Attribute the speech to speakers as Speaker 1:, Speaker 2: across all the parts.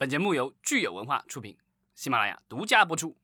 Speaker 1: 本节目由聚友文化出品，喜马拉雅独家播出。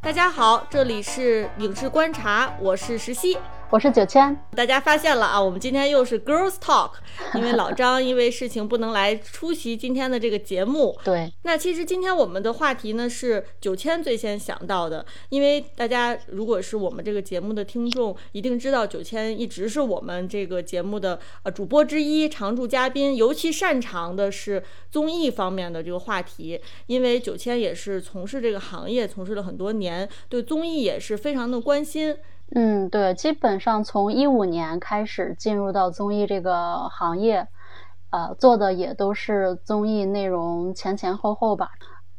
Speaker 2: 大家好，这里是影视观察，我是石溪。
Speaker 3: 我是九千，
Speaker 2: 大家发现了啊，我们今天又是 Girls Talk，因为老张因为事情不能来出席今天的这个节目。
Speaker 3: 对，
Speaker 2: 那其实今天我们的话题呢是九千最先想到的，因为大家如果是我们这个节目的听众，一定知道九千一直是我们这个节目的呃主播之一、常驻嘉宾，尤其擅长的是综艺方面的这个话题，因为九千也是从事这个行业从事了很多年，对综艺也是非常的关心。
Speaker 3: 嗯，对，基本上从一五年开始进入到综艺这个行业，呃，做的也都是综艺内容前前后后吧，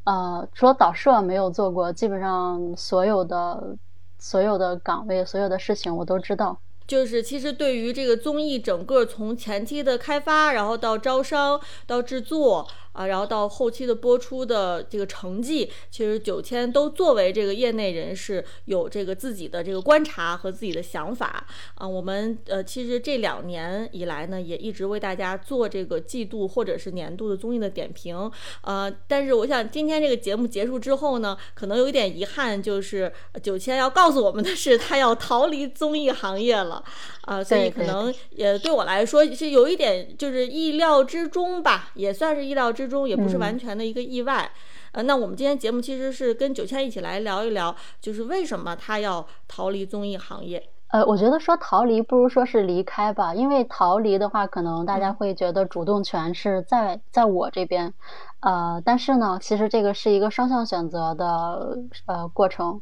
Speaker 3: 呃，除了导摄没有做过，基本上所有的所有的岗位、所有的事情我都知道。
Speaker 2: 就是其实对于这个综艺整个从前期的开发，然后到招商到制作。啊，然后到后期的播出的这个成绩，其实九千都作为这个业内人士有这个自己的这个观察和自己的想法啊。我们呃，其实这两年以来呢，也一直为大家做这个季度或者是年度的综艺的点评。呃，但是我想今天这个节目结束之后呢，可能有一点遗憾，就是九千要告诉我们的是，他要逃离综艺行业了啊。所以可能也对我来说是有一点就是意料之中吧，也算是意料。之中也不是完全的一个意外，呃，那我们今天节目其实是跟九千一起来聊一聊，就是为什么他要逃离综艺行业？
Speaker 3: 呃，我觉得说逃离不如说是离开吧，因为逃离的话，可能大家会觉得主动权是在在我这边，呃，但是呢，其实这个是一个双向选择的呃过程，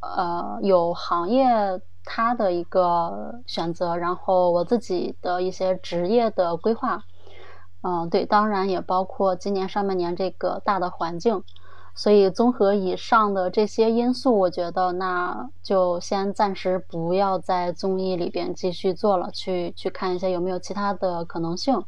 Speaker 3: 呃，有行业它的一个选择，然后我自己的一些职业的规划。嗯，对，当然也包括今年上半年这个大的环境，所以综合以上的这些因素，我觉得那就先暂时不要在综艺里边继续做了，去去看一下有没有其他的可能性，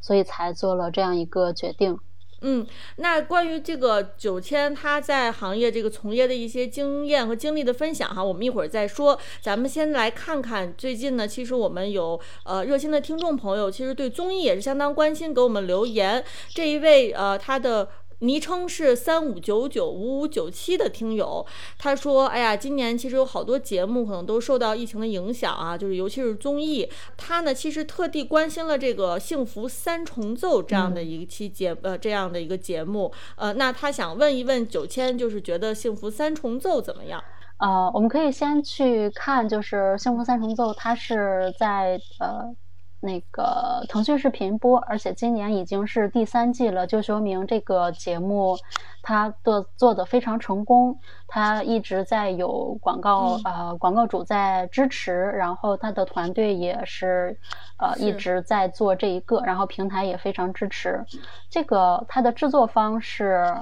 Speaker 3: 所以才做了这样一个决定。
Speaker 2: 嗯，那关于这个九千他在行业这个从业的一些经验和经历的分享哈，我们一会儿再说。咱们先来看看最近呢，其实我们有呃热心的听众朋友，其实对综艺也是相当关心，给我们留言。这一位呃他的。昵称是三五九九五五九七的听友，他说：“哎呀，今年其实有好多节目可能都受到疫情的影响啊，就是尤其是综艺。他呢，其实特地关心了这个《幸福三重奏》这样的一期节呃这样的一个节目。呃，那他想问一问九千，就是觉得《幸福三重奏》怎么样？
Speaker 3: 呃，我们可以先去看，就是《幸福三重奏》，它是在呃。”那个腾讯视频播，而且今年已经是第三季了，就说明这个节目它的做的非常成功。它一直在有广告，呃，广告主在支持，然后它的团队也是呃一直在做这一个，然后平台也非常支持。这个它的制作方是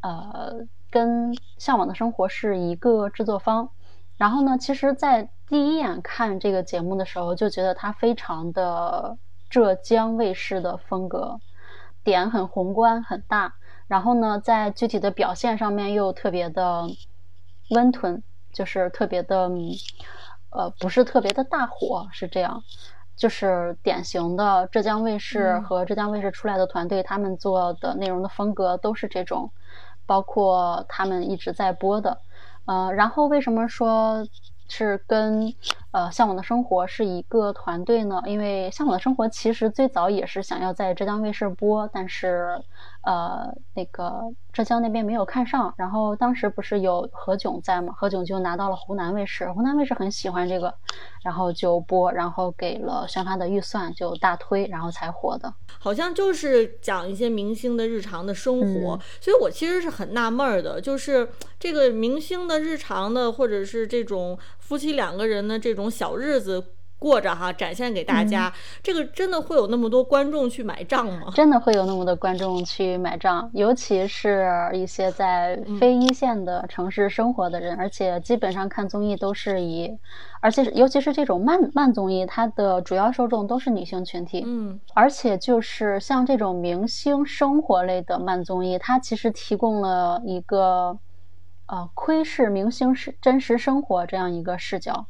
Speaker 3: 呃跟《向往的生活》是一个制作方。然后呢，其实，在第一眼看这个节目的时候，就觉得它非常的浙江卫视的风格，点很宏观很大。然后呢，在具体的表现上面又特别的温吞，就是特别的，呃，不是特别的大火，是这样。就是典型的浙江卫视和浙江卫视出来的团队，他们做的内容的风格都是这种，包括他们一直在播的。呃，然后为什么说是跟呃《向往的生活》是一个团队呢？因为《向往的生活》其实最早也是想要在浙江卫视播，但是。呃，那个浙江那边没有看上，然后当时不是有何炅在吗？何炅就拿到了湖南卫视，湖南卫视很喜欢这个，然后就播，然后给了宣发的预算，就大推，然后才火的。
Speaker 2: 好像就是讲一些明星的日常的生活，所以我其实是很纳闷的，就是这个明星的日常的，或者是这种夫妻两个人的这种小日子。过着哈，展现给大家，这个真的会有那么多观众去买账吗？
Speaker 3: 真的会有那么多观众去买账，尤其是一些在非一线的城市生活的人，而且基本上看综艺都是以，而且尤其是这种慢慢综艺，它的主要受众都是女性群体。
Speaker 2: 嗯，
Speaker 3: 而且就是像这种明星生活类的慢综艺，它其实提供了一个，呃，窥视明星是真实生活这样一个视角。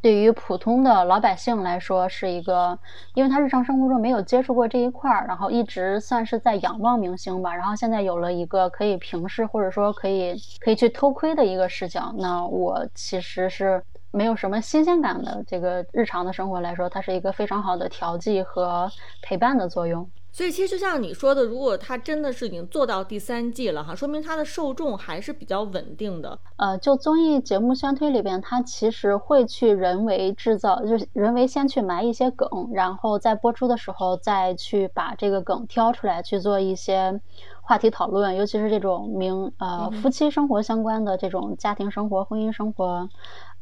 Speaker 3: 对于普通的老百姓来说是一个，因为他日常生活中没有接触过这一块儿，然后一直算是在仰望明星吧，然后现在有了一个可以平视或者说可以可以去偷窥的一个视角，那我其实是没有什么新鲜感的。这个日常的生活来说，它是一个非常好的调剂和陪伴的作用。
Speaker 2: 所以其实就像你说的，如果它真的是已经做到第三季了哈，说明它的受众还是比较稳定的。
Speaker 3: 呃，就综艺节目宣推里边，它其实会去人为制造，就是人为先去埋一些梗，然后在播出的时候再去把这个梗挑出来去做一些话题讨论，尤其是这种明呃夫妻生活相关的这种家庭生活、婚姻生活。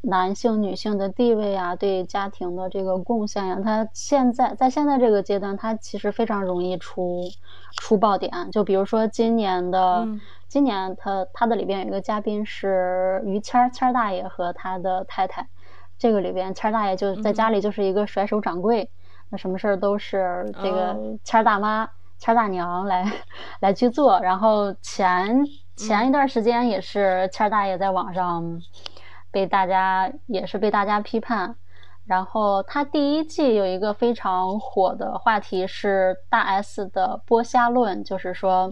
Speaker 3: 男性、女性的地位啊，对家庭的这个贡献呀，他现在在现在这个阶段，他其实非常容易出出爆点。就比如说今年的，今年他他的里边有一个嘉宾是于谦儿，谦儿大爷和他的太太。这个里边谦儿大爷就在家里就是一个甩手掌柜，那什么事儿都是这个谦儿大妈、谦儿大娘来来去做。然后前前一段时间也是谦儿大爷在网上。被大家也是被大家批判，然后他第一季有一个非常火的话题是大 S 的剥虾论，就是说，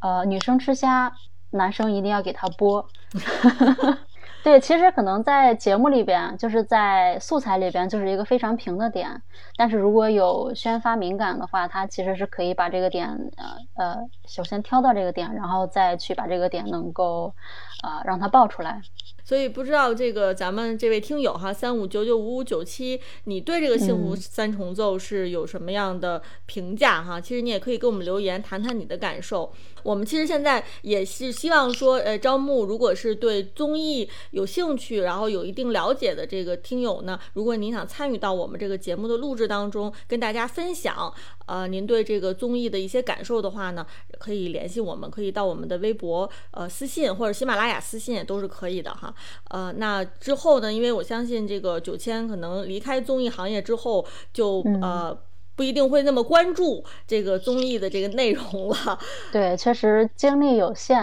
Speaker 3: 呃，女生吃虾，男生一定要给他剥。对，其实可能在节目里边，就是在素材里边，就是一个非常平的点。但是如果有宣发敏感的话，他其实是可以把这个点，呃呃，首先挑到这个点，然后再去把这个点能够，呃，让它爆出来。
Speaker 2: 所以不知道这个咱们这位听友哈，三五九九五五九七，你对这个《幸福三重奏》是有什么样的评价哈？其实你也可以给我们留言，谈谈你的感受。我们其实现在也是希望说，呃，招募如果是对综艺有兴趣，然后有一定了解的这个听友呢，如果您想参与到我们这个节目的录制当中，跟大家分享，呃，您对这个综艺的一些感受的话呢，可以联系我们，可以到我们的微博呃私信或者喜马拉雅私信也都是可以的哈。呃，那之后呢？因为我相信这个九千可能离开综艺行业之后，就呃不一定会那么关注这个综艺的这个内容了。
Speaker 3: 对，确实精力有限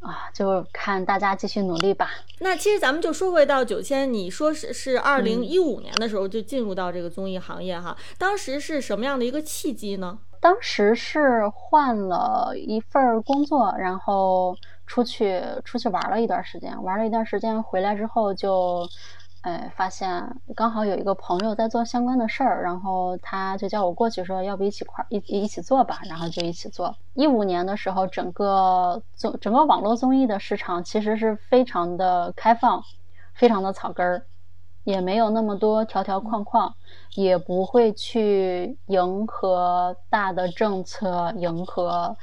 Speaker 3: 啊，就看大家继续努力吧。
Speaker 2: 那其实咱们就说回到九千，你说是是二零一五年的时候就进入到这个综艺行业哈，当时是什么样的一个契机呢？
Speaker 3: 当时是换了一份工作，然后。出去出去玩了一段时间，玩了一段时间回来之后就，哎，发现刚好有一个朋友在做相关的事儿，然后他就叫我过去说，要不一起块一一起做吧，然后就一起做。一五年的时候，整个综整个网络综艺的市场其实是非常的开放，非常的草根儿，也没有那么多条条框框，也不会去迎合大的政策，迎合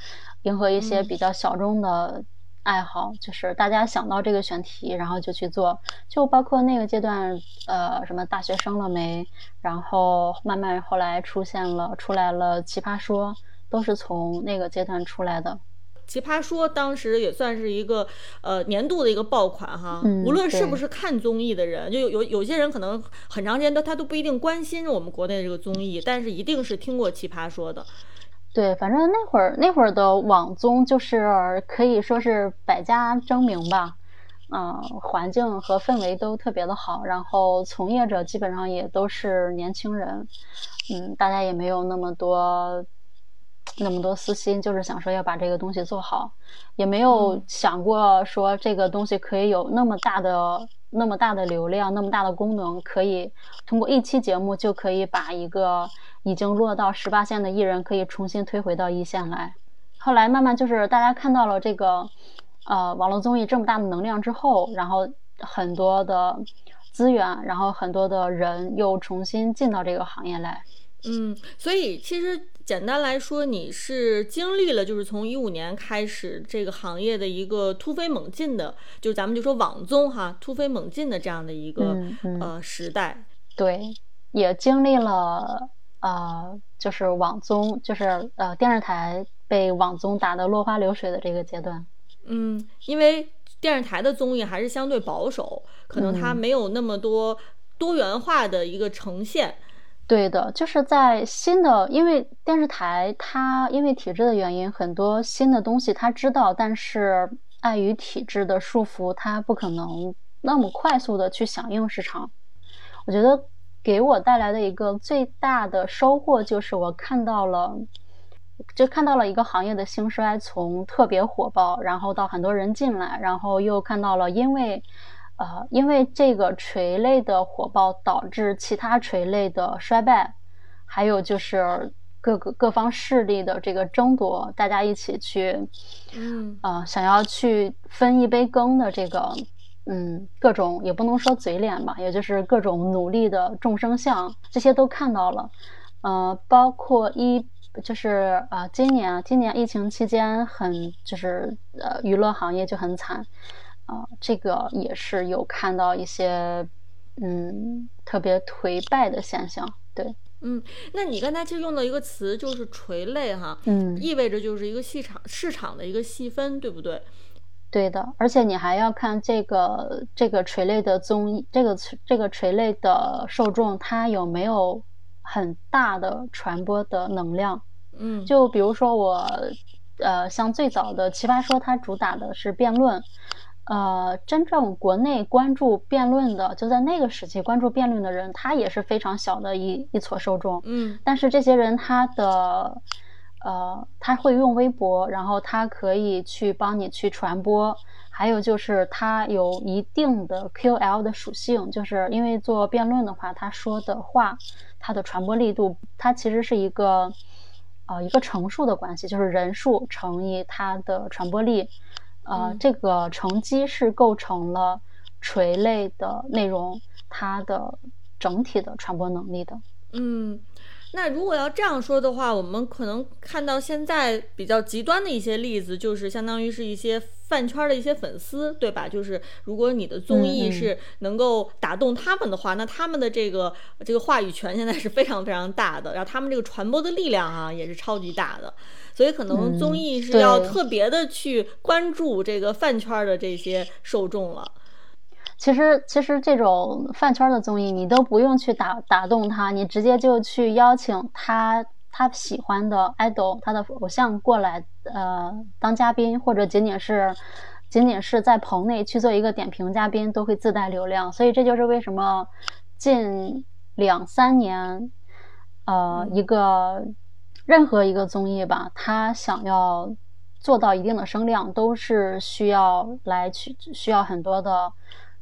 Speaker 3: 迎合一些比较小众的。爱好就是大家想到这个选题，然后就去做，就包括那个阶段，呃，什么大学生了没，然后慢慢后来出现了出来了奇葩说，都是从那个阶段出来的。
Speaker 2: 奇葩说当时也算是一个呃年度的一个爆款哈，无论是不是看综艺的人，就有有有些人可能很长时间都他都不一定关心我们国内这个综艺，但是一定是听过奇葩说的。
Speaker 3: 对，反正那会儿那会儿的网综就是可以说是百家争鸣吧，嗯，环境和氛围都特别的好，然后从业者基本上也都是年轻人，嗯，大家也没有那么多那么多私心，就是想说要把这个东西做好，也没有想过说这个东西可以有那么大的那么大的流量，那么大的功能，可以通过一期节目就可以把一个。已经落到十八线的艺人可以重新推回到一线来。后来慢慢就是大家看到了这个，呃，网络综艺这么大的能量之后，然后很多的资源，然后很多的人又重新进到这个行业来。
Speaker 2: 嗯，所以其实简单来说，你是经历了就是从一五年开始这个行业的一个突飞猛进的，就咱们就说网综哈，突飞猛进的这样的一个呃时代。
Speaker 3: 对，也经历了。呃，就是网综，就是呃电视台被网综打得落花流水的这个阶段。
Speaker 2: 嗯，因为电视台的综艺还是相对保守，可能它没有那么多多元化的一个呈现。
Speaker 3: 对的，就是在新的，因为电视台它因为体制的原因，很多新的东西它知道，但是碍于体制的束缚，它不可能那么快速的去响应市场。我觉得给我带来的一个最大的收获就是我看到了，就看到了一个行业的兴衰，从特别火爆，然后到很多人进来，然后又看到了因为，呃，因为这个垂类的火爆导致其他垂类的衰败，还有就是各个各方势力的这个争夺，大家一起去，
Speaker 2: 嗯
Speaker 3: 呃，想要去分一杯羹的这个。嗯，各种也不能说嘴脸吧，也就是各种努力的众生相，这些都看到了。呃，包括一就是啊，今年今年疫情期间很就是呃娱乐行业就很惨啊，这个也是有看到一些嗯特别颓败的现象。对，
Speaker 2: 嗯，那你刚才其实用的一个词就是垂泪哈，
Speaker 3: 嗯，
Speaker 2: 意味着就是一个市场市场的一个细分，对不对？
Speaker 3: 对的，而且你还要看这个这个垂类的综艺，这个这个垂类的受众，他有没有很大的传播的能量？
Speaker 2: 嗯，
Speaker 3: 就比如说我，呃，像最早的奇葩说，它主打的是辩论，呃，真正国内关注辩论的，就在那个时期关注辩论的人，他也是非常小的一一撮受众。
Speaker 2: 嗯，
Speaker 3: 但是这些人他的。呃，他会用微博，然后他可以去帮你去传播，还有就是他有一定的 QL 的属性，就是因为做辩论的话，他说的话，它的传播力度，它其实是一个呃一个乘数的关系，就是人数乘以它的传播力，呃，这个乘积是构成了垂类的内容它的整体的传播能力的。
Speaker 2: 嗯。那如果要这样说的话，我们可能看到现在比较极端的一些例子，就是相当于是一些饭圈的一些粉丝，对吧？就是如果你的综艺是能够打动他们的话，那他们的这个这个话语权现在是非常非常大的，然后他们这个传播的力量啊也是超级大的，所以可能综艺是要特别的去关注这个饭圈的这些受众了。
Speaker 3: 其实，其实这种饭圈的综艺，你都不用去打打动他，你直接就去邀请他他喜欢的 idol，他的偶像过来，呃，当嘉宾，或者仅仅是仅仅是在棚内去做一个点评嘉宾，都会自带流量。所以这就是为什么近两三年，呃，一个任何一个综艺吧，他想要做到一定的声量，都是需要来去需要很多的。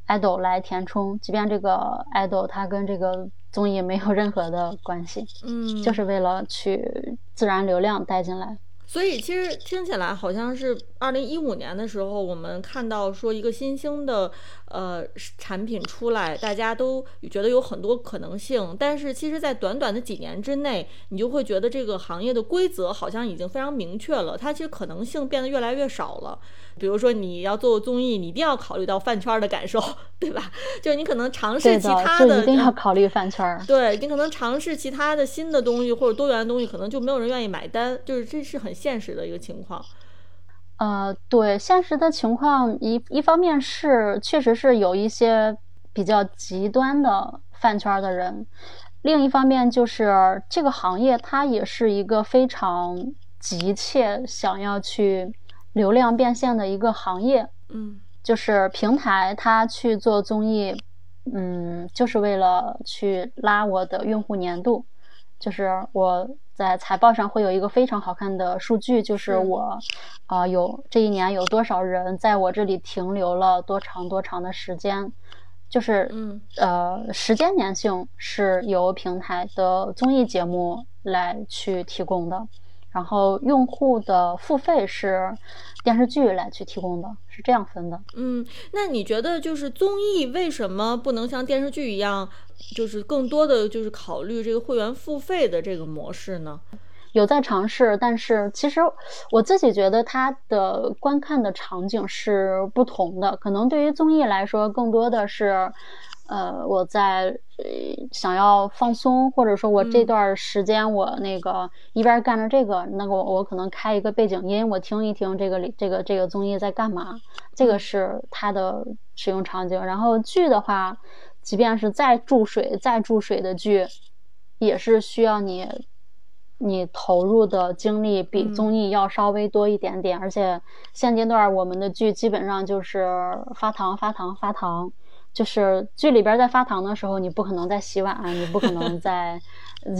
Speaker 3: Idol 来填充，即便这个 idol 它跟这个综艺没有任何的关系，
Speaker 2: 嗯，
Speaker 3: 就是为了去自然流量带进来。
Speaker 2: 所以其实听起来好像是二零一五年的时候，我们看到说一个新兴的呃产品出来，大家都觉得有很多可能性。但是其实，在短短的几年之内，你就会觉得这个行业的规则好像已经非常明确了，它其实可能性变得越来越少了。比如说你要做综艺，你一定要考虑到饭圈的感受，对吧？就是你可能尝试其他
Speaker 3: 的，一定要考虑饭圈。
Speaker 2: 对你可能尝试其他的新的东西或者多元的东西，可能就没有人愿意买单。就是这是很现实的一个情况。
Speaker 3: 呃，对，现实的情况一一方面是确实是有一些比较极端的饭圈的人，另一方面就是这个行业它也是一个非常急切想要去。流量变现的一个行业，
Speaker 2: 嗯，
Speaker 3: 就是平台它去做综艺，嗯，就是为了去拉我的用户粘度。就是我在财报上会有一个非常好看的数据，就是我，啊，有这一年有多少人在我这里停留了多长多长的时间，就是，
Speaker 2: 嗯，
Speaker 3: 呃，时间粘性是由平台的综艺节目来去提供的。然后用户的付费是电视剧来去提供的，是这样分的。
Speaker 2: 嗯，那你觉得就是综艺为什么不能像电视剧一样，就是更多的就是考虑这个会员付费的这个模式呢？
Speaker 3: 有在尝试，但是其实我自己觉得它的观看的场景是不同的。可能对于综艺来说，更多的是。呃，我在想要放松，或者说我这段时间我那个一边干着这个，那个我我可能开一个背景音，我听一听这个里这个这个综艺在干嘛，这个是它的使用场景。然后剧的话，即便是再注水再注水的剧，也是需要你你投入的精力比综艺要稍微多一点点。而且现阶段我们的剧基本上就是发糖发糖发糖。就是剧里边在发糖的时候，你不可能在洗碗，你不可能在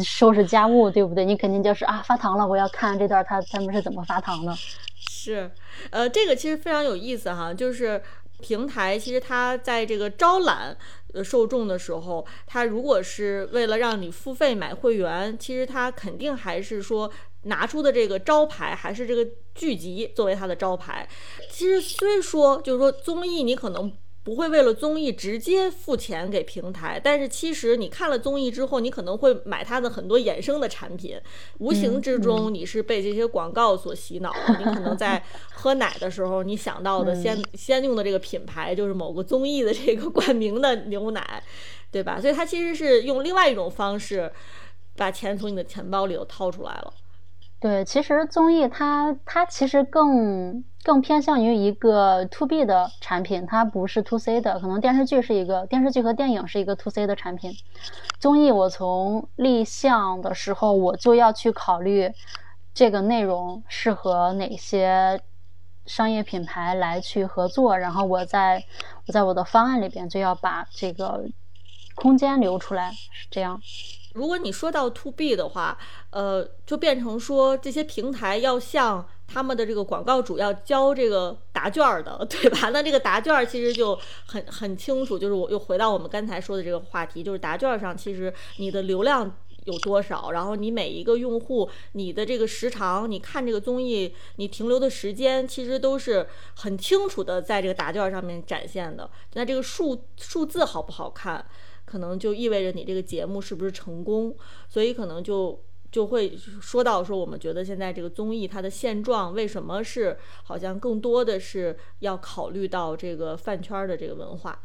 Speaker 3: 收拾家务，对不对？你肯定就是啊，发糖了，我要看这段他他们是怎么发糖的。
Speaker 2: 是，呃，这个其实非常有意思哈，就是平台其实它在这个招揽受众的时候，它如果是为了让你付费买会员，其实它肯定还是说。拿出的这个招牌还是这个剧集作为它的招牌。其实虽说就是说综艺，你可能不会为了综艺直接付钱给平台，但是其实你看了综艺之后，你可能会买它的很多衍生的产品。无形之中，你是被这些广告所洗脑。你可能在喝奶的时候，你想到的先先用的这个品牌就是某个综艺的这个冠名的牛奶，对吧？所以它其实是用另外一种方式把钱从你的钱包里头掏出来了。
Speaker 3: 对，其实综艺它它其实更更偏向于一个 to B 的产品，它不是 to C 的。可能电视剧是一个电视剧和电影是一个 to C 的产品，综艺我从立项的时候我就要去考虑这个内容适合哪些商业品牌来去合作，然后我在我在我的方案里边就要把这个空间留出来，是这样。
Speaker 2: 如果你说到 to B 的话，呃，就变成说这些平台要向他们的这个广告主要交这个答卷的，对吧？那这个答卷其实就很很清楚，就是我又回到我们刚才说的这个话题，就是答卷上其实你的流量有多少，然后你每一个用户你的这个时长，你看这个综艺你停留的时间，其实都是很清楚的在这个答卷上面展现的。那这个数数字好不好看？可能就意味着你这个节目是不是成功，所以可能就就会说到说，我们觉得现在这个综艺它的现状为什么是好像更多的是要考虑到这个饭圈的这个文化。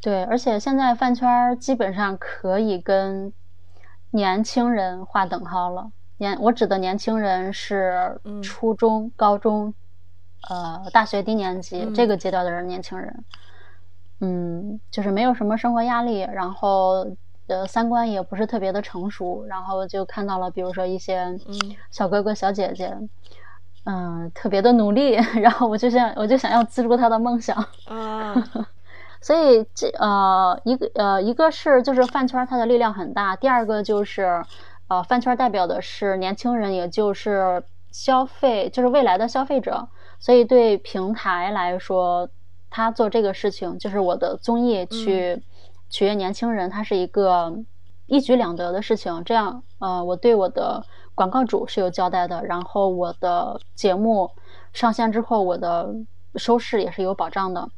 Speaker 3: 对，而且现在饭圈基本上可以跟年轻人划等号了。年我指的年轻人是初中、高中，呃，大学低年级这个阶段的人，年轻人。嗯，就是没有什么生活压力，然后呃三观也不是特别的成熟，然后就看到了，比如说一些小哥哥小姐姐，嗯，特别的努力，然后我就想我就想要资助他的梦想。
Speaker 2: 啊，
Speaker 3: 所以这呃一个呃一个是就是饭圈它的力量很大，第二个就是呃饭圈代表的是年轻人，也就是消费就是未来的消费者，所以对平台来说。他做这个事情，就是我的综艺去取悦年轻人，它是一个一举两得的事情。这样，呃，我对我的广告主是有交代的，然后我的节目上线之后，我的收视也是有保障的。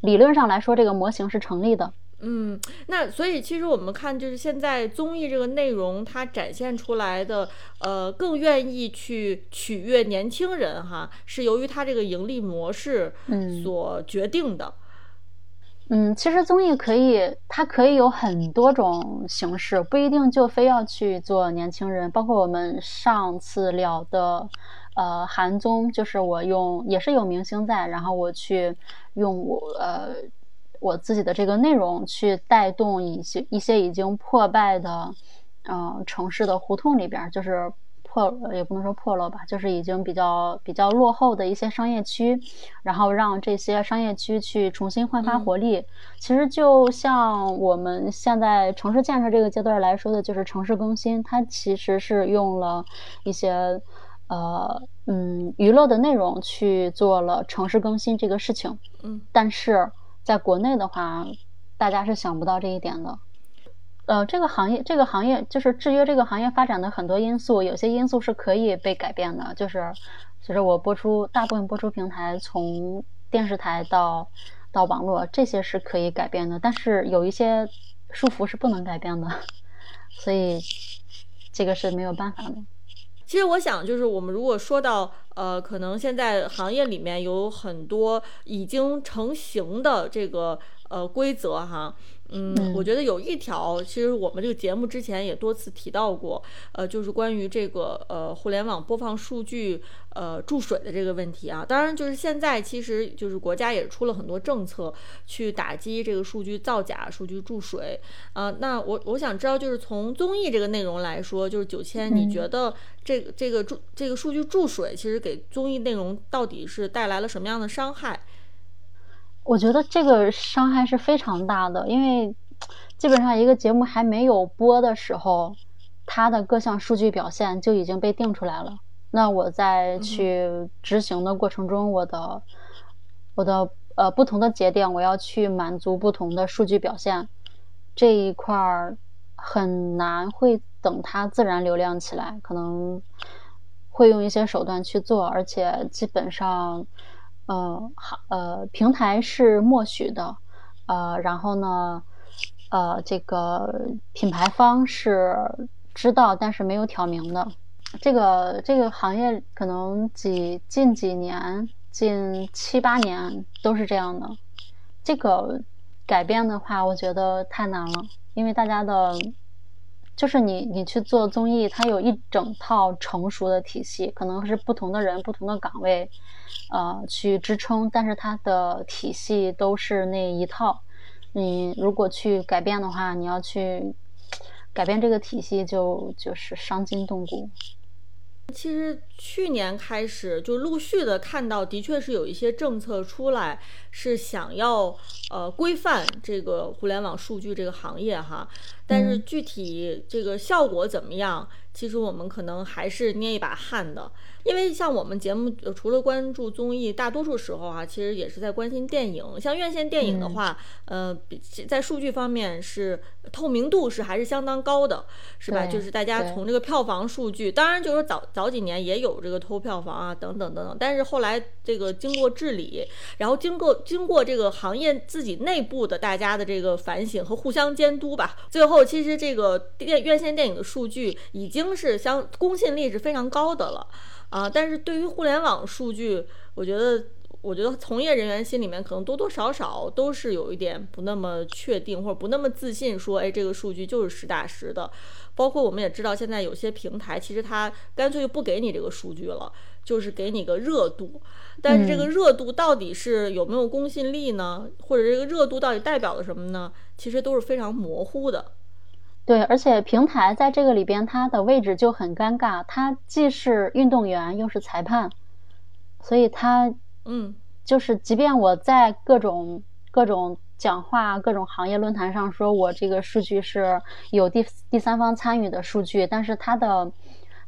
Speaker 3: 理论上来说，这个模型是成立的。
Speaker 2: 嗯，那所以其实我们看，就是现在综艺这个内容，它展现出来的，呃，更愿意去取悦年轻人哈，是由于它这个盈利模式所决定的。
Speaker 3: 嗯，其实综艺可以，它可以有很多种形式，不一定就非要去做年轻人。包括我们上次聊的，呃，韩综，就是我用也是有明星在，然后我去用我呃。我自己的这个内容去带动一些一些已经破败的，嗯，城市的胡同里边，就是破也不能说破落吧，就是已经比较比较落后的一些商业区，然后让这些商业区去重新焕发活力。其实就像我们现在城市建设这个阶段来说的，就是城市更新，它其实是用了一些呃嗯娱乐的内容去做了城市更新这个事情。
Speaker 2: 嗯，
Speaker 3: 但是。在国内的话，大家是想不到这一点的。呃，这个行业，这个行业就是制约这个行业发展的很多因素，有些因素是可以被改变的。就是，随着我播出大部分播出平台从电视台到到网络，这些是可以改变的。但是有一些束缚是不能改变的，所以这个是没有办法的。
Speaker 2: 其实我想，就是我们如果说到，呃，可能现在行业里面有很多已经成型的这个呃规则哈。嗯，我觉得有一条，其实我们这个节目之前也多次提到过，呃，就是关于这个呃互联网播放数据呃注水的这个问题啊。当然，就是现在其实就是国家也出了很多政策去打击这个数据造假、数据注水啊。那我我想知道，就是从综艺这个内容来说，就是九千，你觉得这个这个注这个数据注水，其实给综艺内容到底是带来了什么样的伤害？
Speaker 3: 我觉得这个伤害是非常大的，因为基本上一个节目还没有播的时候，它的各项数据表现就已经被定出来了。那我在去执行的过程中，我的我的呃不同的节点，我要去满足不同的数据表现，这一块儿很难会等它自然流量起来，可能会用一些手段去做，而且基本上。呃，好，呃，平台是默许的，呃，然后呢，呃，这个品牌方是知道，但是没有挑明的。这个这个行业可能几近几年，近七八年都是这样的。这个改变的话，我觉得太难了，因为大家的。就是你，你去做综艺，它有一整套成熟的体系，可能是不同的人、不同的岗位，呃，去支撑，但是它的体系都是那一套。你如果去改变的话，你要去改变这个体系，就就是伤筋动骨。
Speaker 2: 其实去年开始就陆续的看到，的确是有一些政策出来，是想要呃规范这个互联网数据这个行业哈。但是具体这个效果怎么样？其实我们可能还是捏一把汗的，因为像我们节目除了关注综艺，大多数时候啊，其实也是在关心电影。像院线电影的话，呃，在数据方面是透明度是还是相当高的，是吧？就是大家从这个票房数据，当然就是早早几年也有这个偷票房啊，等等等等。但是后来这个经过治理，然后经过经过这个行业自己内部的大家的这个反省和互相监督吧，最后其实这个电院线电影的数据已经。已经是相公信力是非常高的了，啊，但是对于互联网数据，我觉得，我觉得从业人员心里面可能多多少少都是有一点不那么确定或者不那么自信，说，哎，这个数据就是实打实的。包括我们也知道，现在有些平台其实它干脆就不给你这个数据了，就是给你个热度，但是这个热度到底是有没有公信力呢？或者这个热度到底代表了什么呢？其实都是非常模糊的。
Speaker 3: 对，而且平台在这个里边，它的位置就很尴尬，它既是运动员又是裁判，所以它，
Speaker 2: 嗯，
Speaker 3: 就是即便我在各种各种讲话、各种行业论坛上说我这个数据是有第第三方参与的数据，但是它的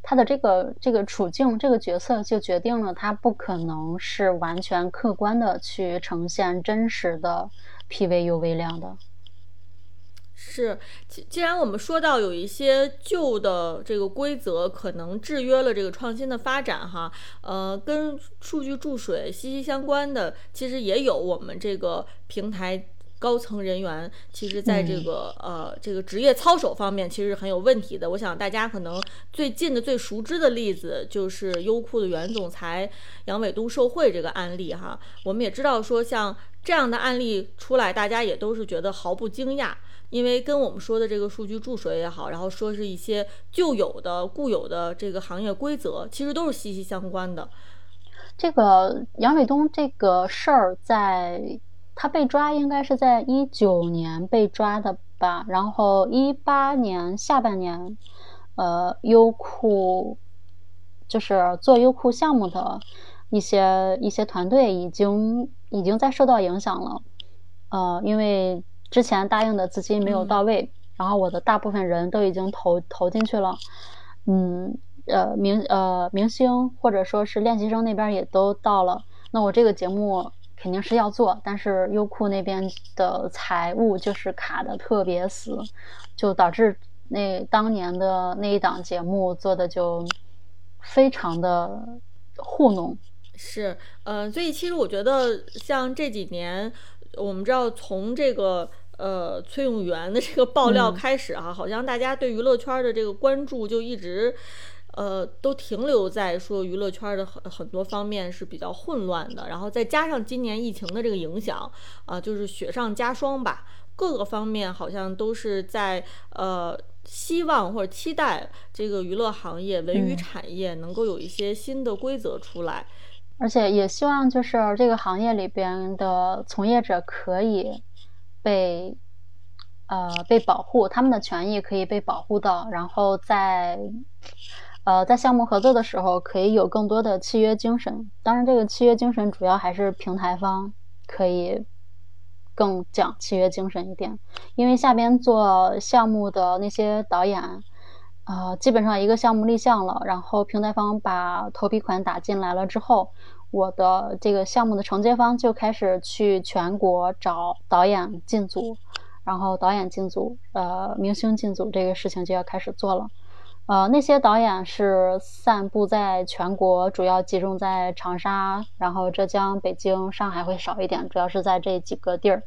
Speaker 3: 它的这个这个处境、这个角色就决定了它不可能是完全客观的去呈现真实的 PVUV 量的。
Speaker 2: 是，既既然我们说到有一些旧的这个规则可能制约了这个创新的发展，哈，呃，跟数据注水息息相关的，其实也有我们这个平台高层人员，其实在这个呃这个职业操守方面，其实很有问题的。我想大家可能最近的最熟知的例子就是优酷的原总裁杨伟东受贿这个案例，哈，我们也知道说像这样的案例出来，大家也都是觉得毫不惊讶。因为跟我们说的这个数据注水也好，然后说是一些旧有的、固有的这个行业规则，其实都是息息相关的。
Speaker 3: 这个杨伟东这个事儿，在他被抓应该是在一九年被抓的吧？然后一八年下半年，呃，优酷就是做优酷项目的一些一些团队已经已经在受到影响了，呃，因为。之前答应的资金没有到位，然后我的大部分人都已经投投进去了，嗯，呃明呃明星或者说是练习生那边也都到了，那我这个节目肯定是要做，但是优酷那边的财务就是卡的特别死，就导致那当年的那一档节目做的就非常的糊弄。
Speaker 2: 是，呃，所以其实我觉得像这几年，我们知道从这个。呃，崔永元的这个爆料开始啊，好像大家对娱乐圈的这个关注就一直，呃，都停留在说娱乐圈的很很多方面是比较混乱的，然后再加上今年疫情的这个影响啊，就是雪上加霜吧，各个方面好像都是在呃希望或者期待这个娱乐行业、文娱产业能够有一些新的规则出来，
Speaker 3: 而且也希望就是这个行业里边的从业者可以。被呃被保护，他们的权益可以被保护到，然后在呃在项目合作的时候，可以有更多的契约精神。当然，这个契约精神主要还是平台方可以更讲契约精神一点。因为下边做项目的那些导演，呃，基本上一个项目立项了，然后平台方把头批款打进来了之后，我的这个项目的承接方就开始去全国找导演进组，然后导演进组，呃，明星进组这个事情就要开始做了。呃，那些导演是散布在全国，主要集中在长沙，然后浙江、北京、上海会少一点，主要是在这几个地儿。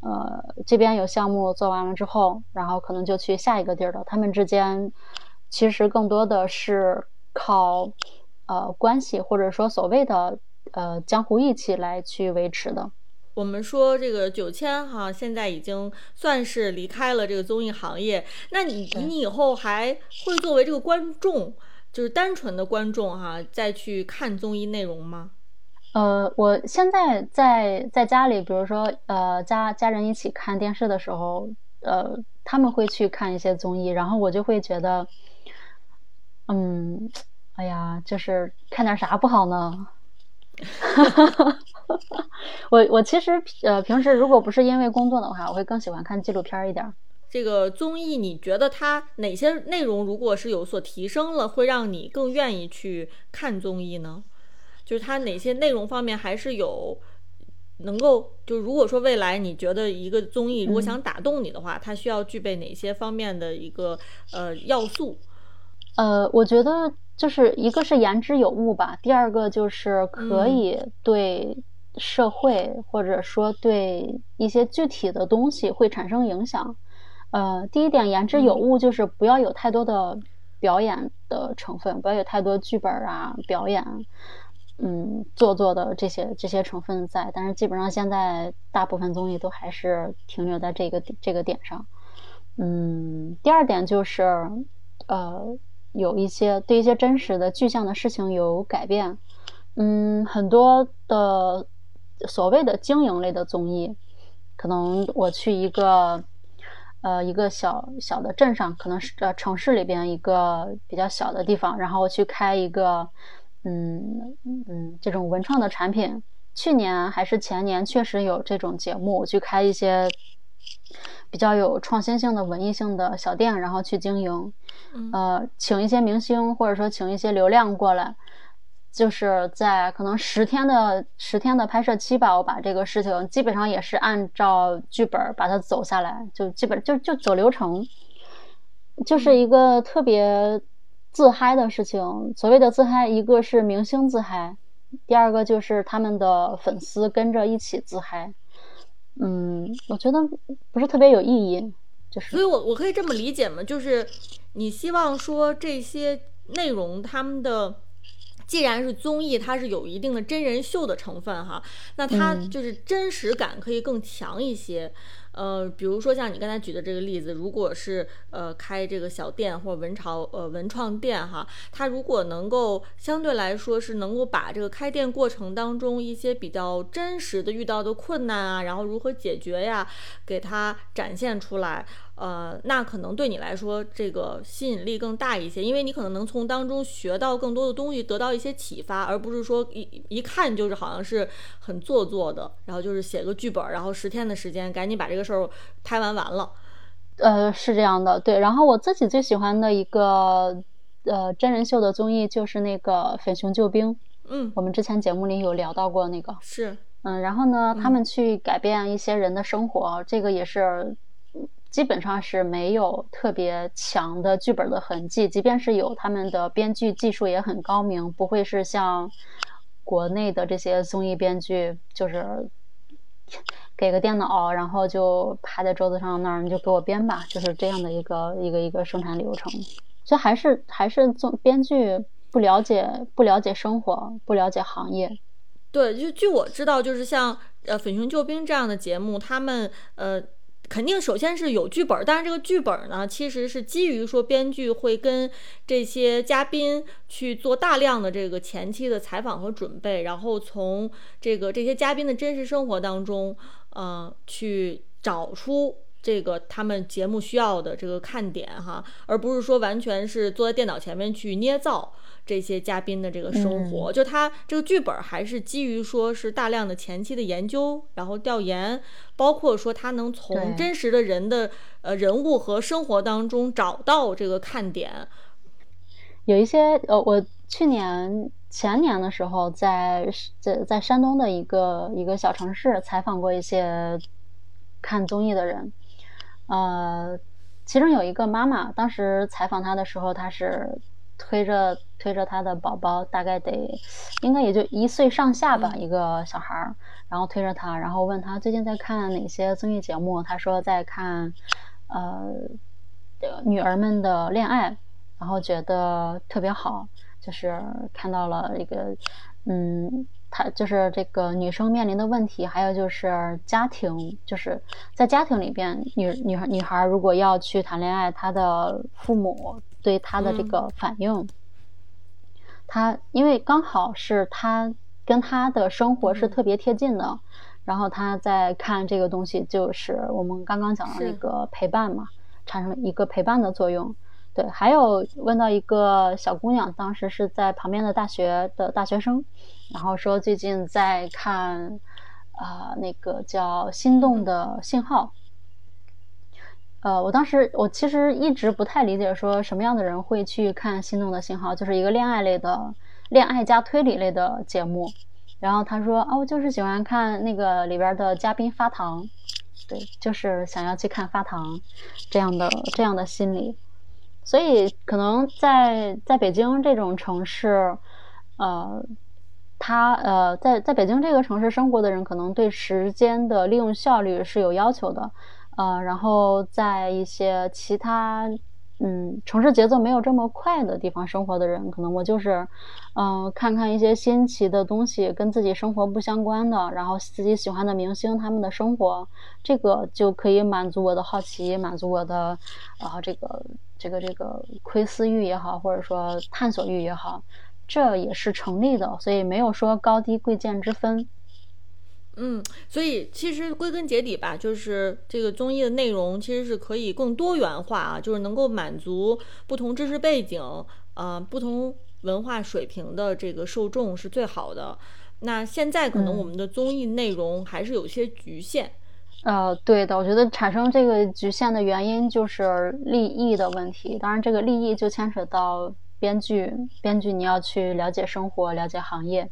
Speaker 3: 呃，这边有项目做完了之后，然后可能就去下一个地儿了。他们之间其实更多的是靠呃关系，或者说所谓的呃江湖义气来去维持的。
Speaker 2: 我们说这个九千哈，现在已经算是离开了这个综艺行业。那你你以后还会作为这个观众，就是单纯的观众哈，再去看综艺内容吗？
Speaker 3: 呃，我现在在在家里，比如说呃家家人一起看电视的时候，呃他们会去看一些综艺，然后我就会觉得，嗯，哎呀，就是看点啥不好呢？我我其实呃平时如果不是因为工作的话，我会更喜欢看纪录片一点。
Speaker 2: 这个综艺你觉得它哪些内容如果是有所提升了，会让你更愿意去看综艺呢？就是它哪些内容方面还是有能够，就如果说未来你觉得一个综艺如果想打动你的话，它需要具备哪些方面的一个呃要素？
Speaker 3: 呃，我觉得。就是一个是言之有物吧，第二个就是可以对社会或者说对一些具体的东西会产生影响。呃，第一点言之有物就是不要有太多的表演的成分，不要有太多剧本啊表演，嗯，做作的这些这些成分在。但是基本上现在大部分综艺都还是停留在这个这个点上。嗯，第二点就是呃。有一些对一些真实的具象的事情有改变，嗯，很多的所谓的经营类的综艺，可能我去一个呃一个小小的镇上，可能是呃城市里边一个比较小的地方，然后去开一个嗯嗯这种文创的产品，去年还是前年确实有这种节目，去开一些。比较有创新性的文艺性的小店，然后去经营，呃，请一些明星或者说请一些流量过来，就是在可能十天的十天的拍摄期吧，我把这个事情基本上也是按照剧本把它走下来，就基本就就走流程，就是一个特别自嗨的事情。所谓的自嗨，一个是明星自嗨，第二个就是他们的粉丝跟着一起自嗨。嗯，我觉得不是特别有意义，就是，
Speaker 2: 所以我我可以这么理解吗？就是你希望说这些内容他们的，既然是综艺，它是有一定的真人秀的成分哈，那它就是真实感可以更强一些。呃，比如说像你刚才举的这个例子，如果是呃开这个小店或文潮呃文创店哈，它如果能够相对来说是能够把这个开店过程当中一些比较真实的遇到的困难啊，然后如何解决呀，给它展现出来。呃，那可能对你来说，这个吸引力更大一些，因为你可能能从当中学到更多的东西，得到一些启发，而不是说一一看就是好像是很做作的，然后就是写个剧本，然后十天的时间赶紧把这个事儿拍完完了。
Speaker 3: 呃，是这样的，对。然后我自己最喜欢的一个呃真人秀的综艺就是那个《粉熊救兵》。
Speaker 2: 嗯，
Speaker 3: 我们之前节目里有聊到过那个。
Speaker 2: 是。
Speaker 3: 嗯，然后呢，他们去改变一些人的生活，这个也是。基本上是没有特别强的剧本的痕迹，即便是有，他们的编剧技术也很高明，不会是像国内的这些综艺编剧，就是给个电脑，然后就趴在桌子上那儿，你就给我编吧，就是这样的一个一个一个生产流程。所以还是还是做编剧不了解不了解生活，不了解行业。
Speaker 2: 对，就据我知道，就是像呃《粉熊救兵》这样的节目，他们呃。肯定首先是有剧本，但是这个剧本呢，其实是基于说编剧会跟这些嘉宾去做大量的这个前期的采访和准备，然后从这个这些嘉宾的真实生活当中，呃，去找出这个他们节目需要的这个看点哈，而不是说完全是坐在电脑前面去捏造这些嘉宾的这个生活。就他这个剧本还是基于说是大量的前期的研究，然后调研，包括说他能从真实的人的呃人物和生活当中找到这个看点。
Speaker 3: 有一些呃，我去年前年的时候在在在山东的一个一个小城市采访过一些看综艺的人。呃，其中有一个妈妈，当时采访她的时候，她是推着推着她的宝宝，大概得应该也就一岁上下吧，一个小孩儿，然后推着她，然后问她最近在看哪些综艺节目，她说在看呃女儿们的恋爱，然后觉得特别好，就是看到了一个嗯。他就是这个女生面临的问题，还有就是家庭，就是在家庭里边，女女孩女孩如果要去谈恋爱，她的父母对她的这个反应，她因为刚好是她跟她的生活是特别贴近的，然后她在看这个东西，就是我们刚刚讲的那个陪伴嘛，产生了一个陪伴的作用。对，还有问到一个小姑娘，当时是在旁边的大学的大学生。然后说最近在看，啊，那个叫《心动的信号》。呃，我当时我其实一直不太理解，说什么样的人会去看《心动的信号》，就是一个恋爱类的、恋爱加推理类的节目。然后他说：“哦，我就是喜欢看那个里边的嘉宾发糖，对，就是想要去看发糖这样的这样的心理。所以可能在在北京这种城市，呃。”他呃，在在北京这个城市生活的人，可能对时间的利用效率是有要求的，呃，然后在一些其他嗯城市节奏没有这么快的地方生活的人，可能我就是嗯看看一些新奇的东西，跟自己生活不相关的，然后自己喜欢的明星他们的生活，这个就可以满足我的好奇，满足我的然后这个这个这个窥私欲也好，或者说探索欲也好。这也是成立的，所以没有说高低贵贱之分。
Speaker 2: 嗯，所以其实归根结底吧，就是这个综艺的内容其实是可以更多元化啊，就是能够满足不同知识背景啊、不同文化水平的这个受众是最好的。那现在可能我们的综艺内容还是有些局限。
Speaker 3: 呃，对的，我觉得产生这个局限的原因就是利益的问题。当然，这个利益就牵扯到。编剧，编剧，你要去了解生活，了解行业，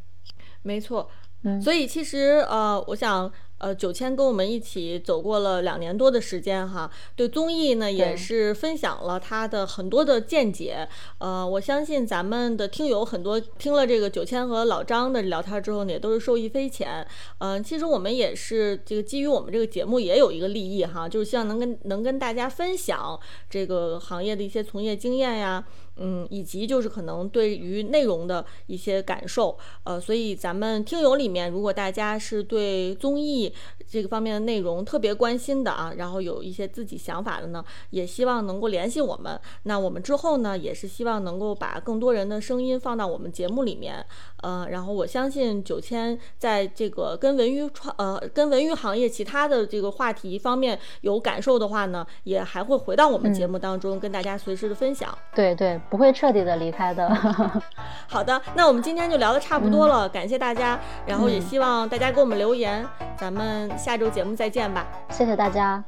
Speaker 2: 没错。嗯，所以其实呃，我想呃，九千跟我们一起走过了两年多的时间哈，对综艺呢也是分享了他的很多的见解。呃，我相信咱们的听友很多听了这个九千和老张的聊天之后呢，也都是受益匪浅。嗯，其实我们也是这个基于我们这个节目也有一个利益哈，就是希望能跟能跟大家分享这个行业的一些从业经验呀。嗯，以及就是可能对于内容的一些感受，呃，所以咱们听友里面，如果大家是对综艺这个方面的内容特别关心的啊，然后有一些自己想法的呢，也希望能够联系我们。那我们之后呢，也是希望能够把更多人的声音放到我们节目里面，呃，然后我相信九千在这个跟文娱创呃跟文娱行业其他的这个话题方面有感受的话呢，也还会回到我们节目当中跟大家随时的分享。
Speaker 3: 对对。不会彻底的离开的。
Speaker 2: 好的，那我们今天就聊的差不多了，感谢大家，然后也希望大家给我们留言，咱们下周节目再见吧，
Speaker 3: 谢谢大家。